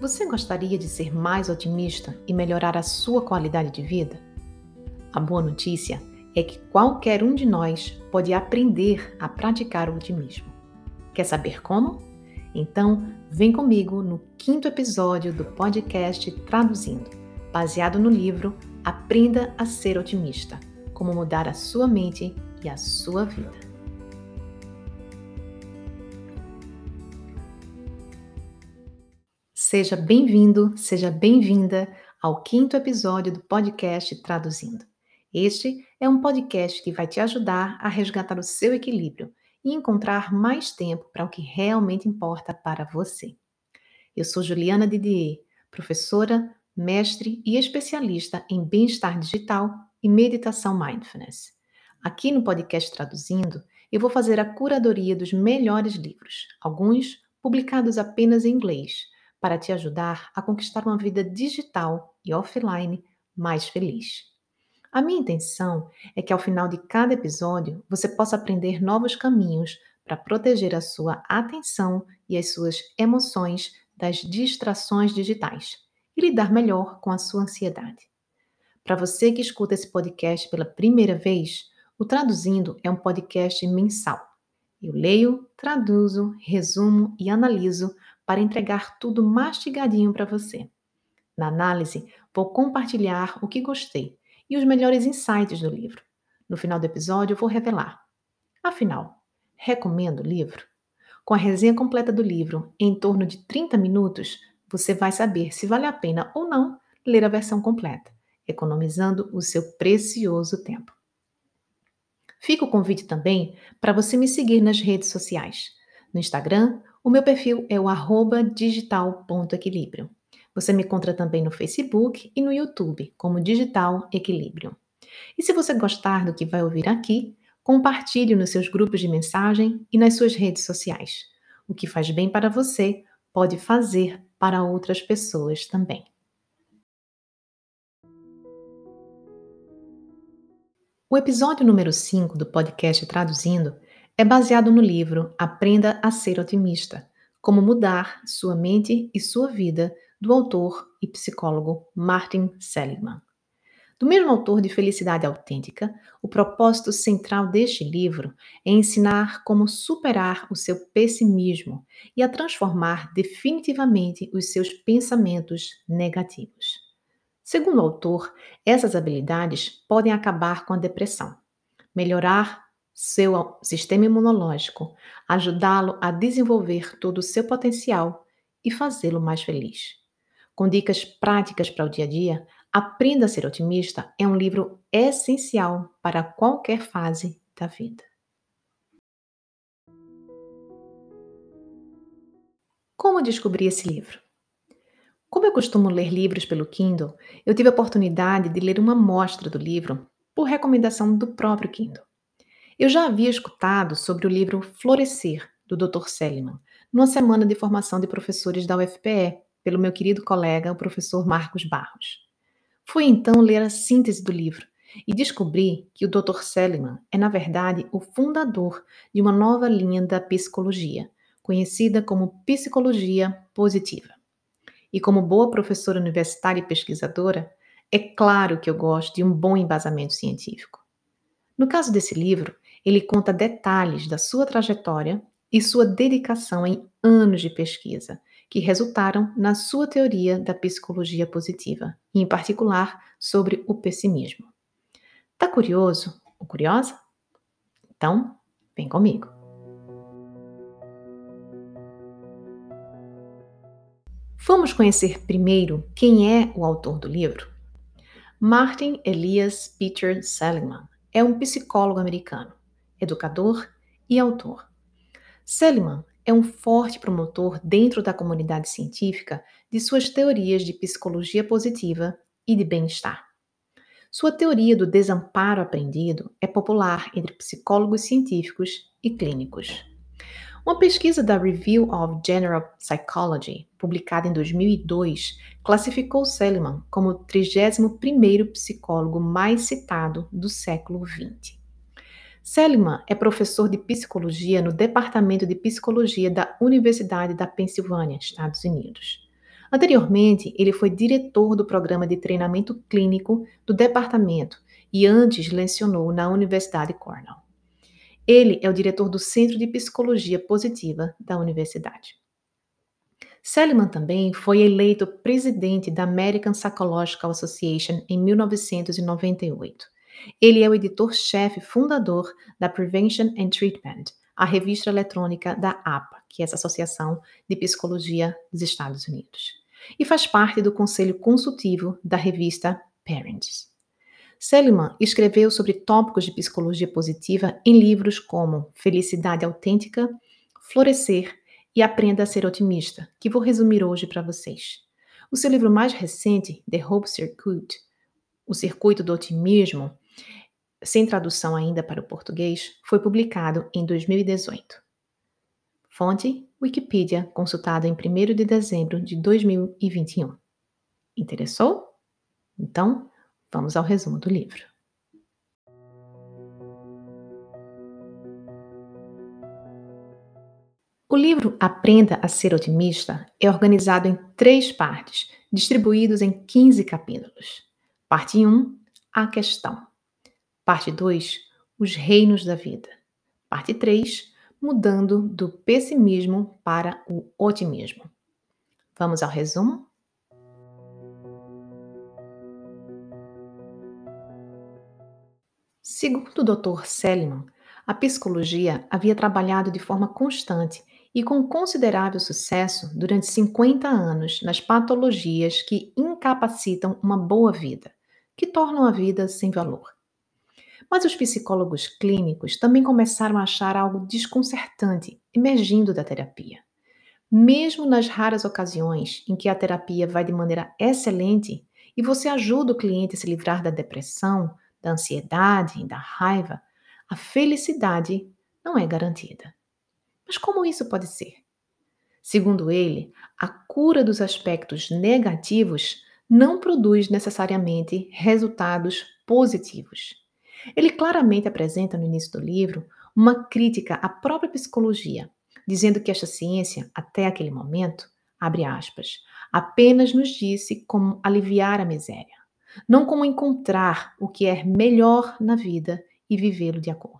Você gostaria de ser mais otimista e melhorar a sua qualidade de vida? A boa notícia é que qualquer um de nós pode aprender a praticar o otimismo. Quer saber como? Então, vem comigo no quinto episódio do podcast Traduzindo, baseado no livro Aprenda a Ser Otimista: Como Mudar a Sua Mente e a Sua Vida. Seja bem-vindo, seja bem-vinda ao quinto episódio do podcast Traduzindo. Este é um podcast que vai te ajudar a resgatar o seu equilíbrio e encontrar mais tempo para o que realmente importa para você. Eu sou Juliana Didier, professora, mestre e especialista em bem-estar digital e meditação mindfulness. Aqui no podcast Traduzindo, eu vou fazer a curadoria dos melhores livros, alguns publicados apenas em inglês para te ajudar a conquistar uma vida digital e offline mais feliz. A minha intenção é que ao final de cada episódio você possa aprender novos caminhos para proteger a sua atenção e as suas emoções das distrações digitais e lidar melhor com a sua ansiedade. Para você que escuta esse podcast pela primeira vez, o Traduzindo é um podcast mensal. Eu leio, traduzo, resumo e analiso para entregar tudo mastigadinho para você. Na análise, vou compartilhar o que gostei e os melhores insights do livro. No final do episódio, vou revelar. Afinal, recomendo o livro? Com a resenha completa do livro, em torno de 30 minutos, você vai saber se vale a pena ou não ler a versão completa, economizando o seu precioso tempo. Fica o convite também para você me seguir nas redes sociais. No Instagram, o meu perfil é o digital.equilíbrio. Você me encontra também no Facebook e no YouTube como Digital Equilíbrio. E se você gostar do que vai ouvir aqui, compartilhe nos seus grupos de mensagem e nas suas redes sociais. O que faz bem para você pode fazer para outras pessoas também. O episódio número 5 do podcast Traduzindo é baseado no livro Aprenda a Ser Otimista: Como Mudar Sua Mente e Sua Vida, do autor e psicólogo Martin Seligman. Do mesmo autor de Felicidade Autêntica, o propósito central deste livro é ensinar como superar o seu pessimismo e a transformar definitivamente os seus pensamentos negativos. Segundo o autor, essas habilidades podem acabar com a depressão, melhorar seu sistema imunológico, ajudá-lo a desenvolver todo o seu potencial e fazê-lo mais feliz. Com dicas práticas para o dia a dia, Aprenda a Ser Otimista é um livro essencial para qualquer fase da vida. Como descobri esse livro? Como eu costumo ler livros pelo Kindle, eu tive a oportunidade de ler uma amostra do livro por recomendação do próprio Kindle. Eu já havia escutado sobre o livro Florescer, do Dr. Seliman, numa semana de formação de professores da UFPE, pelo meu querido colega, o professor Marcos Barros. Fui então ler a síntese do livro e descobri que o Dr. Seliman é, na verdade, o fundador de uma nova linha da psicologia, conhecida como psicologia positiva. E como boa professora universitária e pesquisadora, é claro que eu gosto de um bom embasamento científico. No caso desse livro, ele conta detalhes da sua trajetória e sua dedicação em anos de pesquisa, que resultaram na sua teoria da psicologia positiva, e em particular sobre o pessimismo. Tá curioso ou curiosa? Então, vem comigo. Vamos conhecer primeiro quem é o autor do livro? Martin Elias Peter Seligman é um psicólogo americano educador e autor. Seligman é um forte promotor dentro da comunidade científica de suas teorias de psicologia positiva e de bem-estar. Sua teoria do desamparo aprendido é popular entre psicólogos científicos e clínicos. Uma pesquisa da Review of General Psychology, publicada em 2002, classificou Seligman como o 31º psicólogo mais citado do século XX. Seligman é professor de psicologia no Departamento de Psicologia da Universidade da Pensilvânia, Estados Unidos. Anteriormente, ele foi diretor do programa de treinamento clínico do departamento e antes lecionou na Universidade Cornell. Ele é o diretor do Centro de Psicologia Positiva da universidade. Seligman também foi eleito presidente da American Psychological Association em 1998. Ele é o editor-chefe fundador da Prevention and Treatment, a revista eletrônica da APA, que é essa Associação de Psicologia dos Estados Unidos, e faz parte do conselho consultivo da revista Parents. Seligman escreveu sobre tópicos de psicologia positiva em livros como Felicidade Autêntica, Florescer e Aprenda a Ser Otimista, que vou resumir hoje para vocês. O seu livro mais recente, The Hope Circuit, O Circuito do Otimismo, sem tradução ainda para o português, foi publicado em 2018. Fonte: Wikipedia, consultado em 1 de dezembro de 2021. Interessou? Então, vamos ao resumo do livro. O livro Aprenda a Ser Otimista é organizado em três partes, distribuídos em 15 capítulos. Parte 1 A Questão. Parte 2 Os Reinos da Vida. Parte 3 Mudando do pessimismo para o otimismo. Vamos ao resumo? Segundo o Dr. Seligman, a psicologia havia trabalhado de forma constante e com considerável sucesso durante 50 anos nas patologias que incapacitam uma boa vida, que tornam a vida sem valor. Mas os psicólogos clínicos também começaram a achar algo desconcertante emergindo da terapia. Mesmo nas raras ocasiões em que a terapia vai de maneira excelente e você ajuda o cliente a se livrar da depressão, da ansiedade da raiva, a felicidade não é garantida. Mas como isso pode ser? Segundo ele, a cura dos aspectos negativos não produz necessariamente resultados positivos. Ele claramente apresenta no início do livro uma crítica à própria psicologia, dizendo que esta ciência, até aquele momento, abre aspas, apenas nos disse como aliviar a miséria, não como encontrar o que é melhor na vida e vivê-lo de acordo.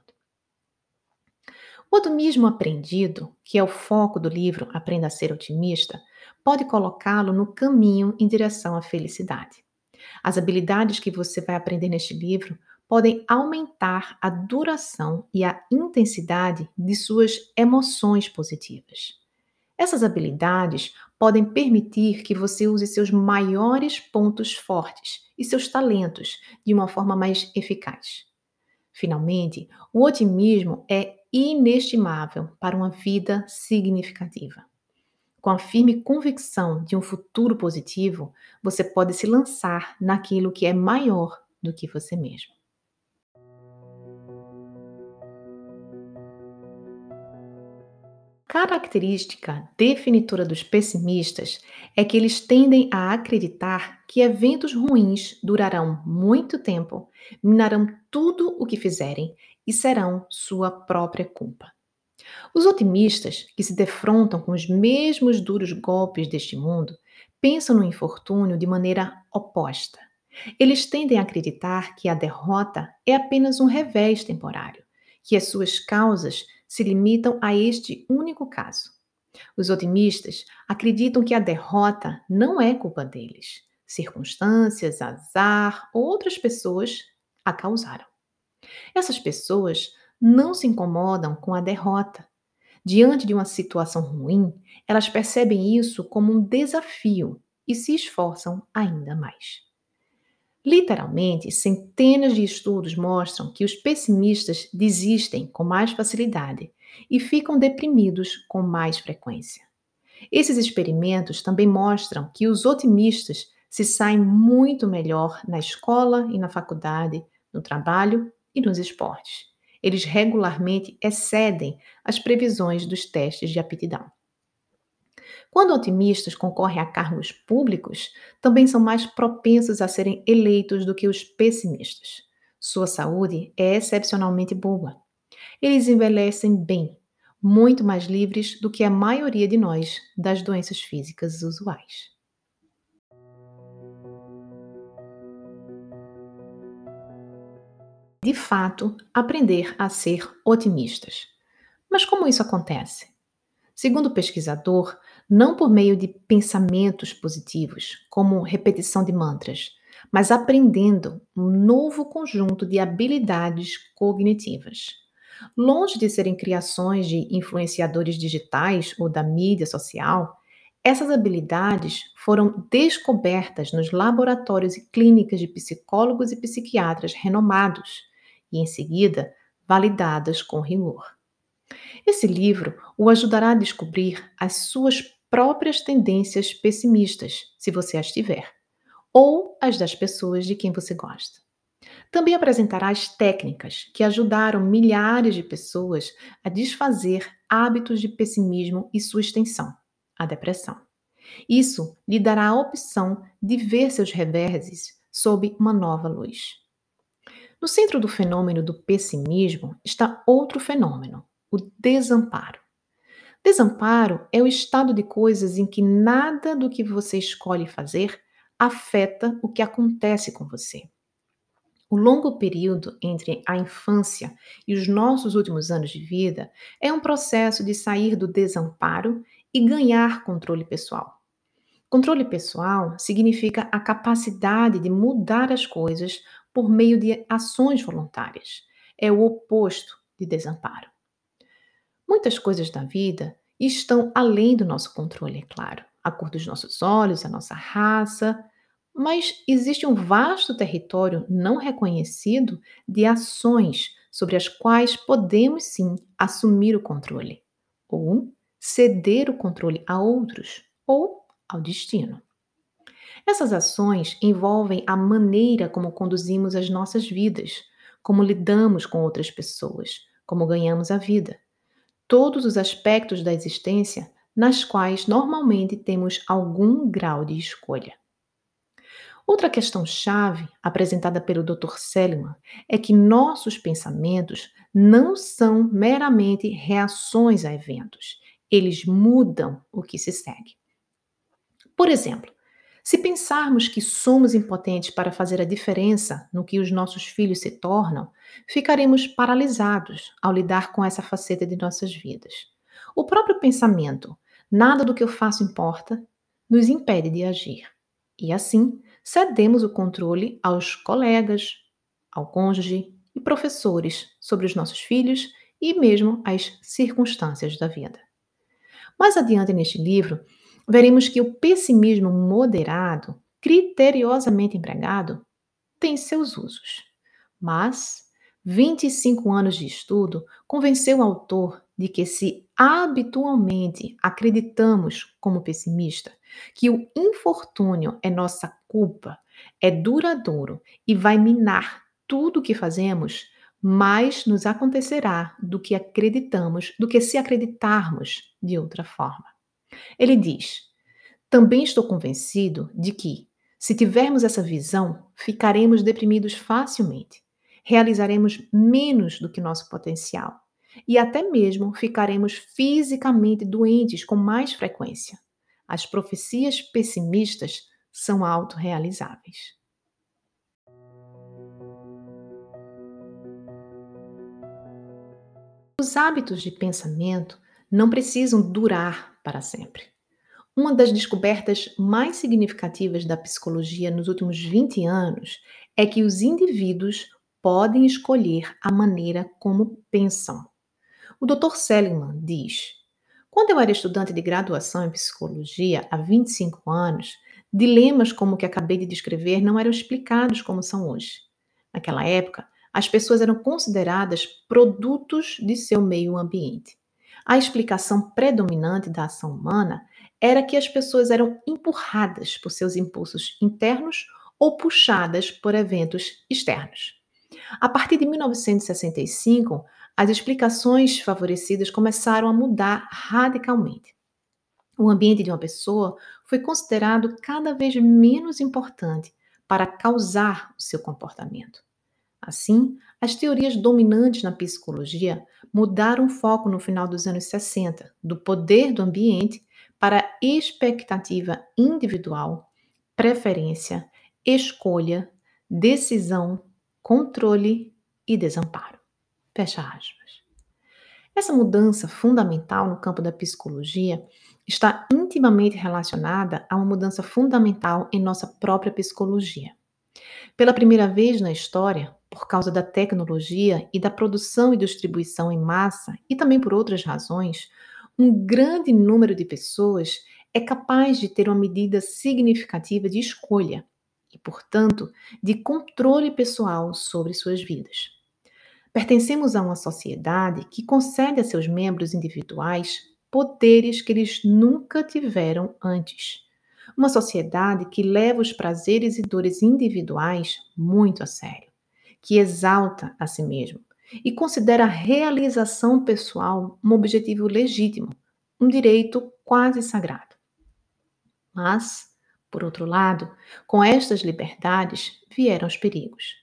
O otimismo aprendido, que é o foco do livro Aprenda a Ser Otimista, pode colocá-lo no caminho em direção à felicidade. As habilidades que você vai aprender neste livro podem aumentar a duração e a intensidade de suas emoções positivas. Essas habilidades podem permitir que você use seus maiores pontos fortes e seus talentos de uma forma mais eficaz. Finalmente, o otimismo é inestimável para uma vida significativa. Com a firme convicção de um futuro positivo, você pode se lançar naquilo que é maior do que você mesmo. Característica definitora dos pessimistas é que eles tendem a acreditar que eventos ruins durarão muito tempo, minarão tudo o que fizerem e serão sua própria culpa. Os otimistas, que se defrontam com os mesmos duros golpes deste mundo, pensam no infortúnio de maneira oposta. Eles tendem a acreditar que a derrota é apenas um revés temporário, que as suas causas se limitam a este único caso. Os otimistas acreditam que a derrota não é culpa deles. Circunstâncias, azar ou outras pessoas a causaram. Essas pessoas não se incomodam com a derrota. Diante de uma situação ruim, elas percebem isso como um desafio e se esforçam ainda mais. Literalmente, centenas de estudos mostram que os pessimistas desistem com mais facilidade e ficam deprimidos com mais frequência. Esses experimentos também mostram que os otimistas se saem muito melhor na escola e na faculdade, no trabalho e nos esportes. Eles regularmente excedem as previsões dos testes de aptidão. Quando otimistas concorrem a cargos públicos, também são mais propensos a serem eleitos do que os pessimistas. Sua saúde é excepcionalmente boa. Eles envelhecem bem, muito mais livres do que a maioria de nós das doenças físicas usuais. De fato, aprender a ser otimistas. Mas como isso acontece? Segundo o pesquisador, não por meio de pensamentos positivos, como repetição de mantras, mas aprendendo um novo conjunto de habilidades cognitivas. Longe de serem criações de influenciadores digitais ou da mídia social, essas habilidades foram descobertas nos laboratórios e clínicas de psicólogos e psiquiatras renomados e, em seguida, validadas com rigor. Esse livro o ajudará a descobrir as suas próprias tendências pessimistas, se você as tiver, ou as das pessoas de quem você gosta. Também apresentará as técnicas que ajudaram milhares de pessoas a desfazer hábitos de pessimismo e sua extensão, a depressão. Isso lhe dará a opção de ver seus reverses sob uma nova luz. No centro do fenômeno do pessimismo está outro fenômeno, o desamparo. Desamparo é o estado de coisas em que nada do que você escolhe fazer afeta o que acontece com você. O longo período entre a infância e os nossos últimos anos de vida é um processo de sair do desamparo e ganhar controle pessoal. Controle pessoal significa a capacidade de mudar as coisas por meio de ações voluntárias. É o oposto de desamparo. Muitas coisas da vida estão além do nosso controle, é claro. A cor dos nossos olhos, a nossa raça, mas existe um vasto território não reconhecido de ações sobre as quais podemos sim assumir o controle, ou ceder o controle a outros, ou ao destino. Essas ações envolvem a maneira como conduzimos as nossas vidas, como lidamos com outras pessoas, como ganhamos a vida. Todos os aspectos da existência nas quais normalmente temos algum grau de escolha. Outra questão-chave apresentada pelo Dr. Seligman é que nossos pensamentos não são meramente reações a eventos, eles mudam o que se segue. Por exemplo, se pensarmos que somos impotentes para fazer a diferença no que os nossos filhos se tornam, ficaremos paralisados ao lidar com essa faceta de nossas vidas. O próprio pensamento, nada do que eu faço importa, nos impede de agir. E assim, cedemos o controle aos colegas, ao cônjuge e professores sobre os nossos filhos e mesmo as circunstâncias da vida. Mais adiante neste livro, veremos que o pessimismo moderado, criteriosamente empregado, tem seus usos. Mas 25 anos de estudo convenceu o autor de que se habitualmente acreditamos como pessimista que o infortúnio é nossa culpa, é duradouro e vai minar tudo o que fazemos, mais nos acontecerá do que acreditamos, do que se acreditarmos de outra forma. Ele diz: Também estou convencido de que, se tivermos essa visão, ficaremos deprimidos facilmente, realizaremos menos do que nosso potencial e até mesmo ficaremos fisicamente doentes com mais frequência. As profecias pessimistas são autorrealizáveis. Os hábitos de pensamento não precisam durar para sempre. Uma das descobertas mais significativas da psicologia nos últimos 20 anos é que os indivíduos podem escolher a maneira como pensam. O Dr. Seligman diz: Quando eu era estudante de graduação em psicologia há 25 anos, dilemas como o que acabei de descrever não eram explicados como são hoje. Naquela época, as pessoas eram consideradas produtos de seu meio ambiente. A explicação predominante da ação humana era que as pessoas eram empurradas por seus impulsos internos ou puxadas por eventos externos. A partir de 1965, as explicações favorecidas começaram a mudar radicalmente. O ambiente de uma pessoa foi considerado cada vez menos importante para causar o seu comportamento. Assim, as teorias dominantes na psicologia mudaram o foco no final dos anos 60, do poder do ambiente para expectativa individual, preferência, escolha, decisão, controle e desamparo. Fecha aspas. Essa mudança fundamental no campo da psicologia está intimamente relacionada a uma mudança fundamental em nossa própria psicologia. Pela primeira vez na história, por causa da tecnologia e da produção e distribuição em massa, e também por outras razões, um grande número de pessoas é capaz de ter uma medida significativa de escolha e, portanto, de controle pessoal sobre suas vidas. Pertencemos a uma sociedade que concede a seus membros individuais poderes que eles nunca tiveram antes. Uma sociedade que leva os prazeres e dores individuais muito a sério, que exalta a si mesmo e considera a realização pessoal um objetivo legítimo, um direito quase sagrado. Mas, por outro lado, com estas liberdades vieram os perigos,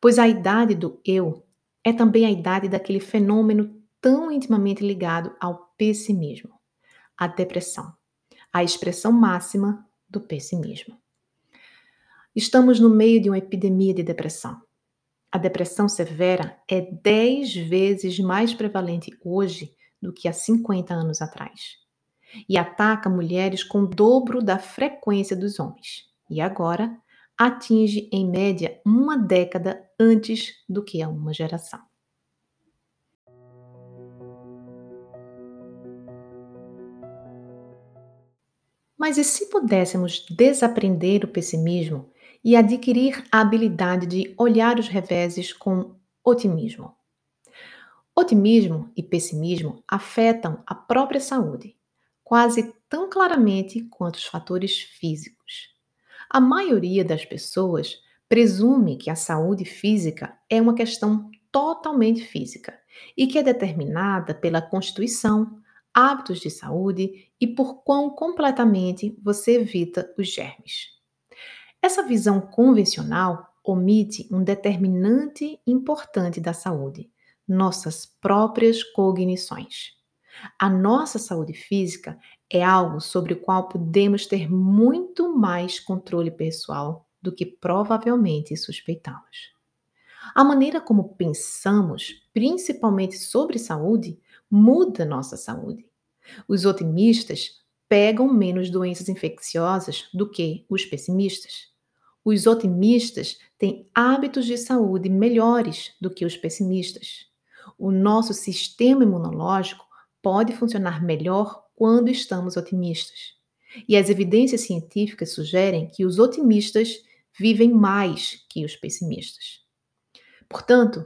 pois a idade do eu é também a idade daquele fenômeno tão intimamente ligado ao pessimismo, a depressão, a expressão máxima do pessimismo. Estamos no meio de uma epidemia de depressão. A depressão severa é 10 vezes mais prevalente hoje do que há 50 anos atrás e ataca mulheres com o dobro da frequência dos homens. E agora atinge, em média, uma década antes do que a uma geração. Mas e se pudéssemos desaprender o pessimismo e adquirir a habilidade de olhar os reveses com otimismo? Otimismo e pessimismo afetam a própria saúde quase tão claramente quanto os fatores físicos. A maioria das pessoas presume que a saúde física é uma questão totalmente física e que é determinada pela constituição, hábitos de saúde e por quão completamente você evita os germes. Essa visão convencional omite um determinante importante da saúde: nossas próprias cognições. A nossa saúde física é algo sobre o qual podemos ter muito mais controle pessoal do que provavelmente suspeitamos. A maneira como pensamos, principalmente sobre saúde, muda nossa saúde. Os otimistas pegam menos doenças infecciosas do que os pessimistas. Os otimistas têm hábitos de saúde melhores do que os pessimistas. O nosso sistema imunológico pode funcionar melhor quando estamos otimistas. E as evidências científicas sugerem que os otimistas vivem mais que os pessimistas. Portanto,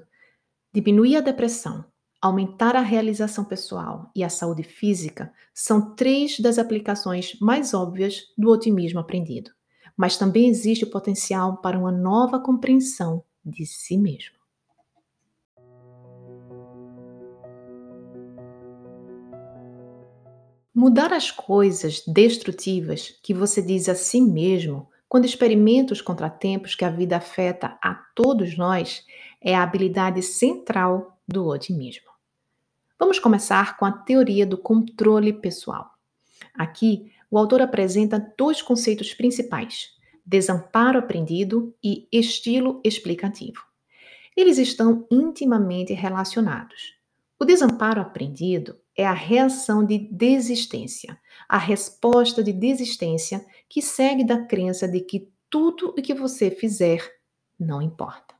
diminuir a depressão, aumentar a realização pessoal e a saúde física são três das aplicações mais óbvias do otimismo aprendido. Mas também existe o potencial para uma nova compreensão de si mesmo. Mudar as coisas destrutivas que você diz a si mesmo quando experimenta os contratempos que a vida afeta a todos nós é a habilidade central do otimismo. Vamos começar com a teoria do controle pessoal. Aqui, o autor apresenta dois conceitos principais: desamparo aprendido e estilo explicativo. Eles estão intimamente relacionados. O desamparo aprendido é a reação de desistência, a resposta de desistência que segue da crença de que tudo o que você fizer não importa.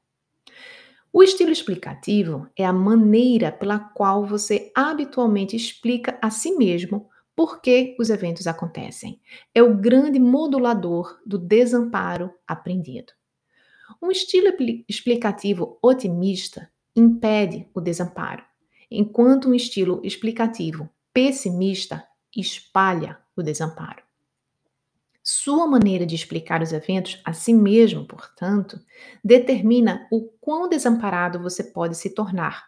O estilo explicativo é a maneira pela qual você habitualmente explica a si mesmo por que os eventos acontecem. É o grande modulador do desamparo aprendido. Um estilo explicativo otimista impede o desamparo enquanto um estilo explicativo pessimista espalha o desamparo. Sua maneira de explicar os eventos a si mesmo, portanto, determina o quão desamparado você pode se tornar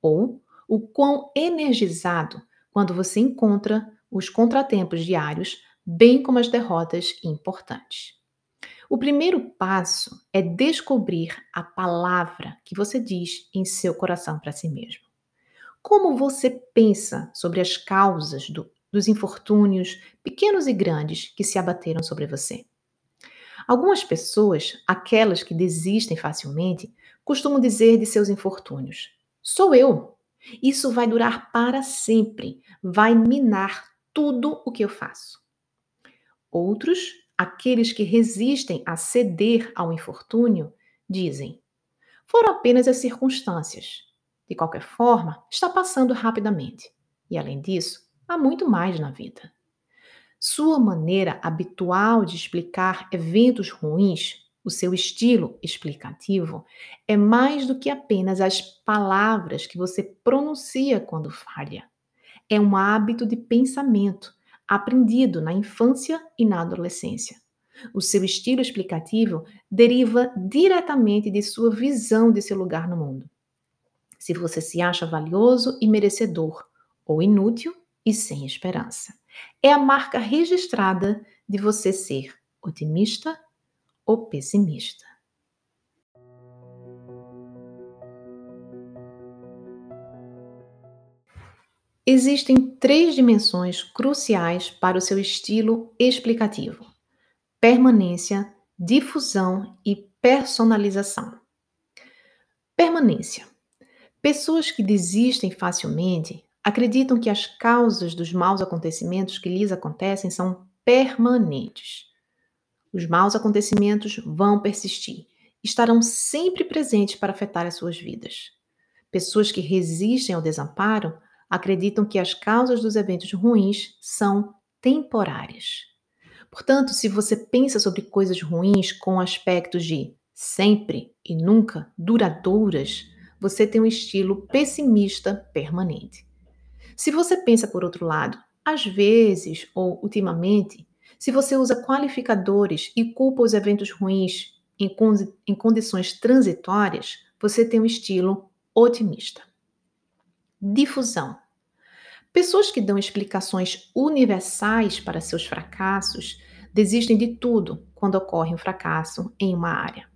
ou o quão energizado quando você encontra os contratempos diários, bem como as derrotas importantes. O primeiro passo é descobrir a palavra que você diz em seu coração para si mesmo. Como você pensa sobre as causas do, dos infortúnios, pequenos e grandes, que se abateram sobre você? Algumas pessoas, aquelas que desistem facilmente, costumam dizer de seus infortúnios: Sou eu. Isso vai durar para sempre, vai minar tudo o que eu faço. Outros, aqueles que resistem a ceder ao infortúnio, dizem: Foram apenas as circunstâncias. De qualquer forma, está passando rapidamente. E além disso, há muito mais na vida. Sua maneira habitual de explicar eventos ruins, o seu estilo explicativo, é mais do que apenas as palavras que você pronuncia quando falha. É um hábito de pensamento aprendido na infância e na adolescência. O seu estilo explicativo deriva diretamente de sua visão de seu lugar no mundo. Se você se acha valioso e merecedor, ou inútil e sem esperança é a marca registrada de você ser otimista ou pessimista. Existem três dimensões cruciais para o seu estilo explicativo: permanência, difusão e personalização. Permanência. Pessoas que desistem facilmente acreditam que as causas dos maus acontecimentos que lhes acontecem são permanentes. Os maus acontecimentos vão persistir, estarão sempre presentes para afetar as suas vidas. Pessoas que resistem ao desamparo acreditam que as causas dos eventos ruins são temporárias. Portanto, se você pensa sobre coisas ruins com aspectos de sempre e nunca duradouras, você tem um estilo pessimista permanente. Se você pensa por outro lado, às vezes ou ultimamente, se você usa qualificadores e culpa os eventos ruins em, condi em condições transitórias, você tem um estilo otimista. Difusão. Pessoas que dão explicações universais para seus fracassos desistem de tudo quando ocorre um fracasso em uma área.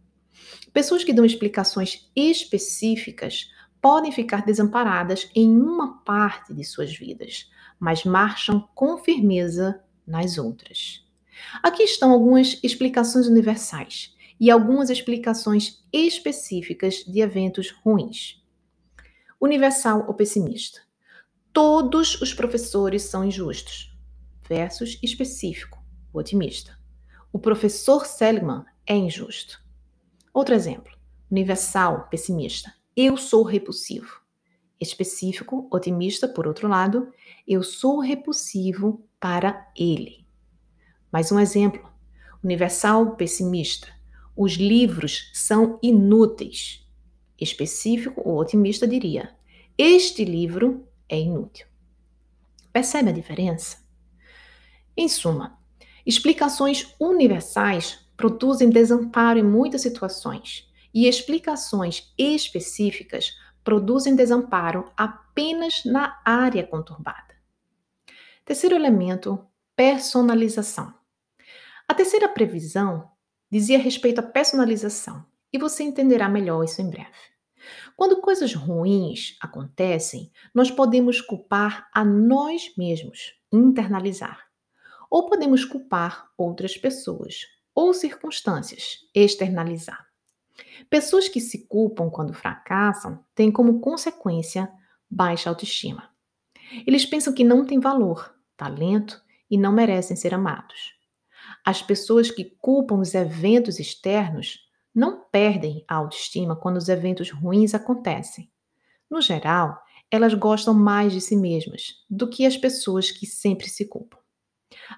Pessoas que dão explicações específicas podem ficar desamparadas em uma parte de suas vidas, mas marcham com firmeza nas outras. Aqui estão algumas explicações universais e algumas explicações específicas de eventos ruins. Universal ou pessimista? Todos os professores são injustos. Versus específico, o otimista. O professor Seligman é injusto. Outro exemplo. Universal, pessimista. Eu sou repulsivo. Específico, otimista, por outro lado, eu sou repulsivo para ele. Mais um exemplo. Universal, pessimista. Os livros são inúteis. Específico ou otimista diria: Este livro é inútil. Percebe a diferença? Em suma, explicações universais produzem desamparo em muitas situações e explicações específicas produzem desamparo apenas na área conturbada. Terceiro elemento, personalização. A terceira previsão dizia respeito à personalização, e você entenderá melhor isso em breve. Quando coisas ruins acontecem, nós podemos culpar a nós mesmos, internalizar. Ou podemos culpar outras pessoas ou circunstâncias, externalizar. Pessoas que se culpam quando fracassam têm como consequência baixa autoestima. Eles pensam que não têm valor, talento e não merecem ser amados. As pessoas que culpam os eventos externos não perdem a autoestima quando os eventos ruins acontecem. No geral, elas gostam mais de si mesmas do que as pessoas que sempre se culpam.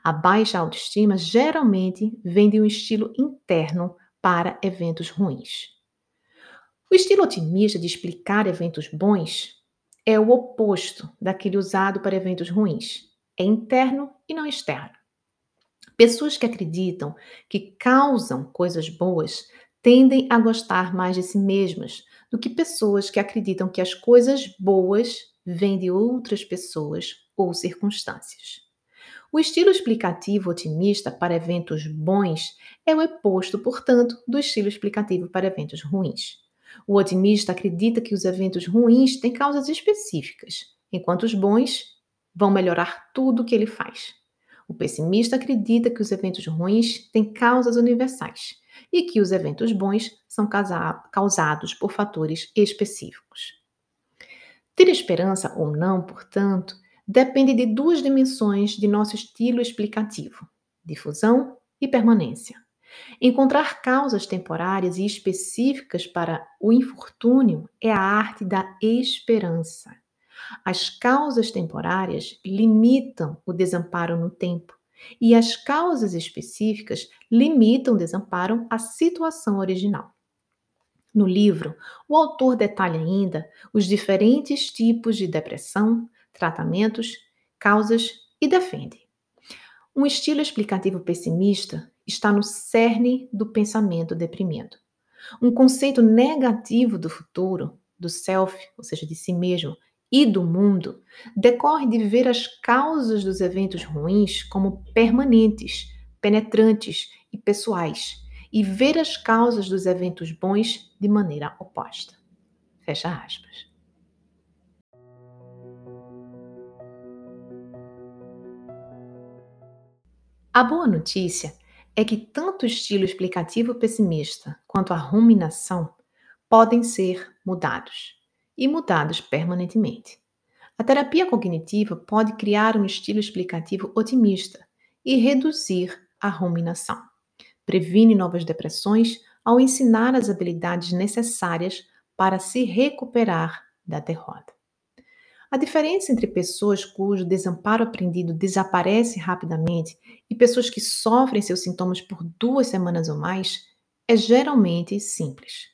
A baixa autoestima geralmente vem de um estilo interno para eventos ruins. O estilo otimista de explicar eventos bons é o oposto daquele usado para eventos ruins. É interno e não externo. Pessoas que acreditam que causam coisas boas tendem a gostar mais de si mesmas do que pessoas que acreditam que as coisas boas vêm de outras pessoas ou circunstâncias. O estilo explicativo otimista para eventos bons é o oposto, portanto, do estilo explicativo para eventos ruins. O otimista acredita que os eventos ruins têm causas específicas, enquanto os bons vão melhorar tudo o que ele faz. O pessimista acredita que os eventos ruins têm causas universais e que os eventos bons são causados por fatores específicos. Ter esperança ou não, portanto, depende de duas dimensões de nosso estilo explicativo: difusão e permanência. Encontrar causas temporárias e específicas para o infortúnio é a arte da esperança. As causas temporárias limitam o desamparo no tempo e as causas específicas limitam o desamparo à situação original. No livro, o autor detalha ainda os diferentes tipos de depressão, tratamentos, causas e defende. Um estilo explicativo pessimista está no cerne do pensamento deprimido. Um conceito negativo do futuro, do self, ou seja, de si mesmo, e do mundo, decorre de ver as causas dos eventos ruins como permanentes, penetrantes e pessoais, e ver as causas dos eventos bons de maneira oposta. Fecha aspas. A boa notícia é que tanto o estilo explicativo pessimista quanto a ruminação podem ser mudados e mudados permanentemente. A terapia cognitiva pode criar um estilo explicativo otimista e reduzir a ruminação. Previne novas depressões ao ensinar as habilidades necessárias para se recuperar da derrota. A diferença entre pessoas cujo desamparo aprendido desaparece rapidamente e pessoas que sofrem seus sintomas por duas semanas ou mais é geralmente simples.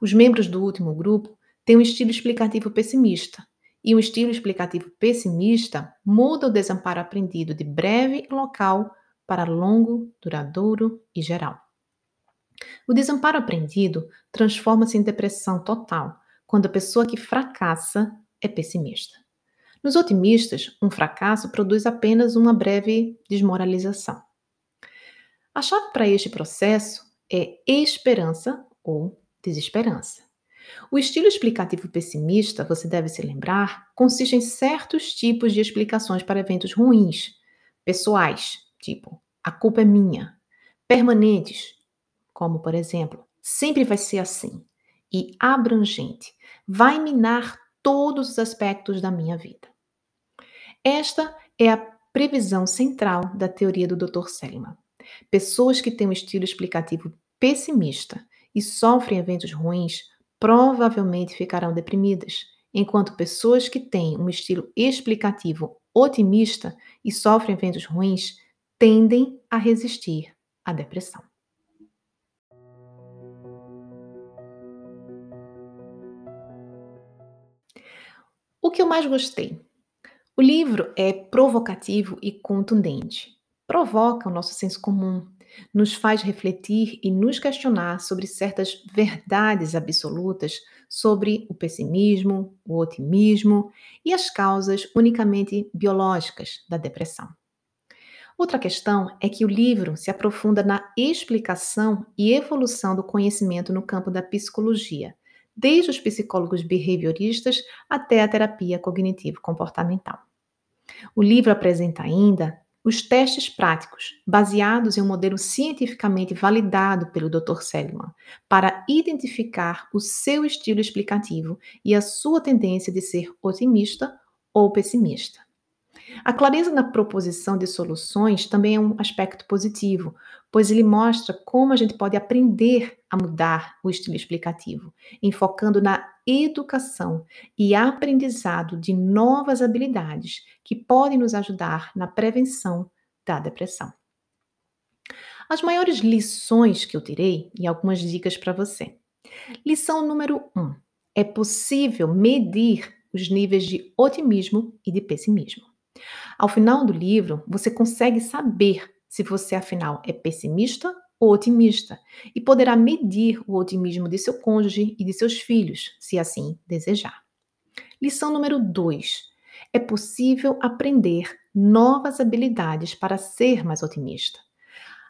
Os membros do último grupo têm um estilo explicativo pessimista, e um estilo explicativo pessimista muda o desamparo aprendido de breve e local para longo, duradouro e geral. O desamparo aprendido transforma-se em depressão total quando a pessoa que fracassa é pessimista. Nos otimistas, um fracasso produz apenas uma breve desmoralização. A chave para este processo é esperança ou desesperança. O estilo explicativo pessimista, você deve se lembrar, consiste em certos tipos de explicações para eventos ruins, pessoais, tipo a culpa é minha, permanentes, como por exemplo, sempre vai ser assim, e abrangente, vai minar todos os aspectos da minha vida. Esta é a previsão central da teoria do Dr. Seligman. Pessoas que têm um estilo explicativo pessimista e sofrem eventos ruins provavelmente ficarão deprimidas, enquanto pessoas que têm um estilo explicativo otimista e sofrem eventos ruins tendem a resistir à depressão. O que eu mais gostei o livro é provocativo e contundente. Provoca o nosso senso comum, nos faz refletir e nos questionar sobre certas verdades absolutas sobre o pessimismo, o otimismo e as causas unicamente biológicas da depressão. Outra questão é que o livro se aprofunda na explicação e evolução do conhecimento no campo da psicologia, desde os psicólogos behavioristas até a terapia cognitivo-comportamental. O livro apresenta ainda os testes práticos, baseados em um modelo cientificamente validado pelo Dr. Seligman, para identificar o seu estilo explicativo e a sua tendência de ser otimista ou pessimista. A clareza na proposição de soluções também é um aspecto positivo, pois ele mostra como a gente pode aprender a mudar o estilo explicativo, enfocando na educação e aprendizado de novas habilidades que podem nos ajudar na prevenção da depressão. As maiores lições que eu tirei e algumas dicas para você. Lição número 1. Um, é possível medir os níveis de otimismo e de pessimismo. Ao final do livro, você consegue saber se você, afinal, é pessimista ou otimista e poderá medir o otimismo de seu cônjuge e de seus filhos, se assim desejar. Lição número 2. É possível aprender novas habilidades para ser mais otimista.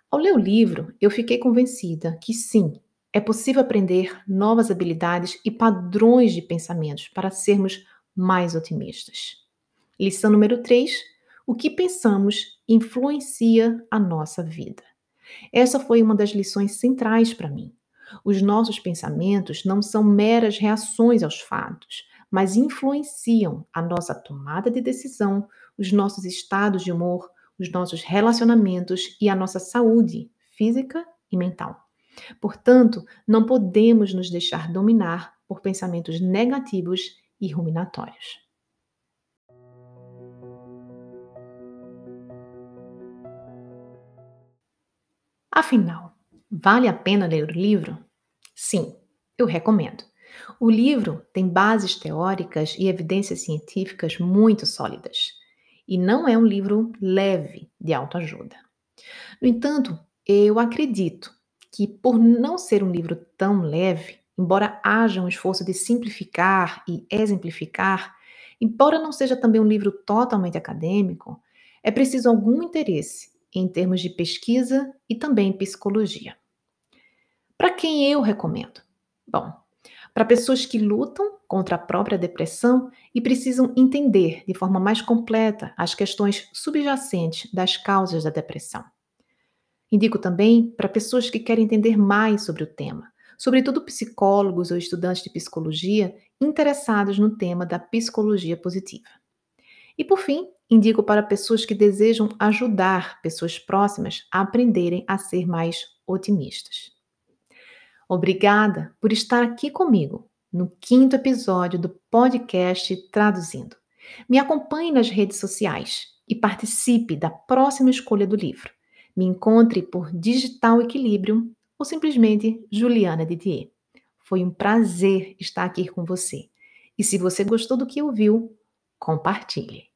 Ao ler o livro, eu fiquei convencida que sim, é possível aprender novas habilidades e padrões de pensamentos para sermos mais otimistas. Lição número 3: o que pensamos influencia a nossa vida. Essa foi uma das lições centrais para mim. Os nossos pensamentos não são meras reações aos fatos, mas influenciam a nossa tomada de decisão, os nossos estados de humor, os nossos relacionamentos e a nossa saúde física e mental. Portanto, não podemos nos deixar dominar por pensamentos negativos e ruminatórios. Afinal, vale a pena ler o livro? Sim, eu recomendo. O livro tem bases teóricas e evidências científicas muito sólidas. E não é um livro leve de autoajuda. No entanto, eu acredito que, por não ser um livro tão leve, embora haja um esforço de simplificar e exemplificar, embora não seja também um livro totalmente acadêmico, é preciso algum interesse em termos de pesquisa e também psicologia. Para quem eu recomendo? Bom, para pessoas que lutam contra a própria depressão e precisam entender de forma mais completa as questões subjacentes das causas da depressão. Indico também para pessoas que querem entender mais sobre o tema, sobretudo psicólogos ou estudantes de psicologia interessados no tema da psicologia positiva. E por fim, indico para pessoas que desejam ajudar pessoas próximas a aprenderem a ser mais otimistas. Obrigada por estar aqui comigo no quinto episódio do podcast Traduzindo. Me acompanhe nas redes sociais e participe da próxima escolha do livro. Me encontre por Digital Equilíbrio ou simplesmente Juliana Didier. Foi um prazer estar aqui com você. E se você gostou do que ouviu, compartilhe.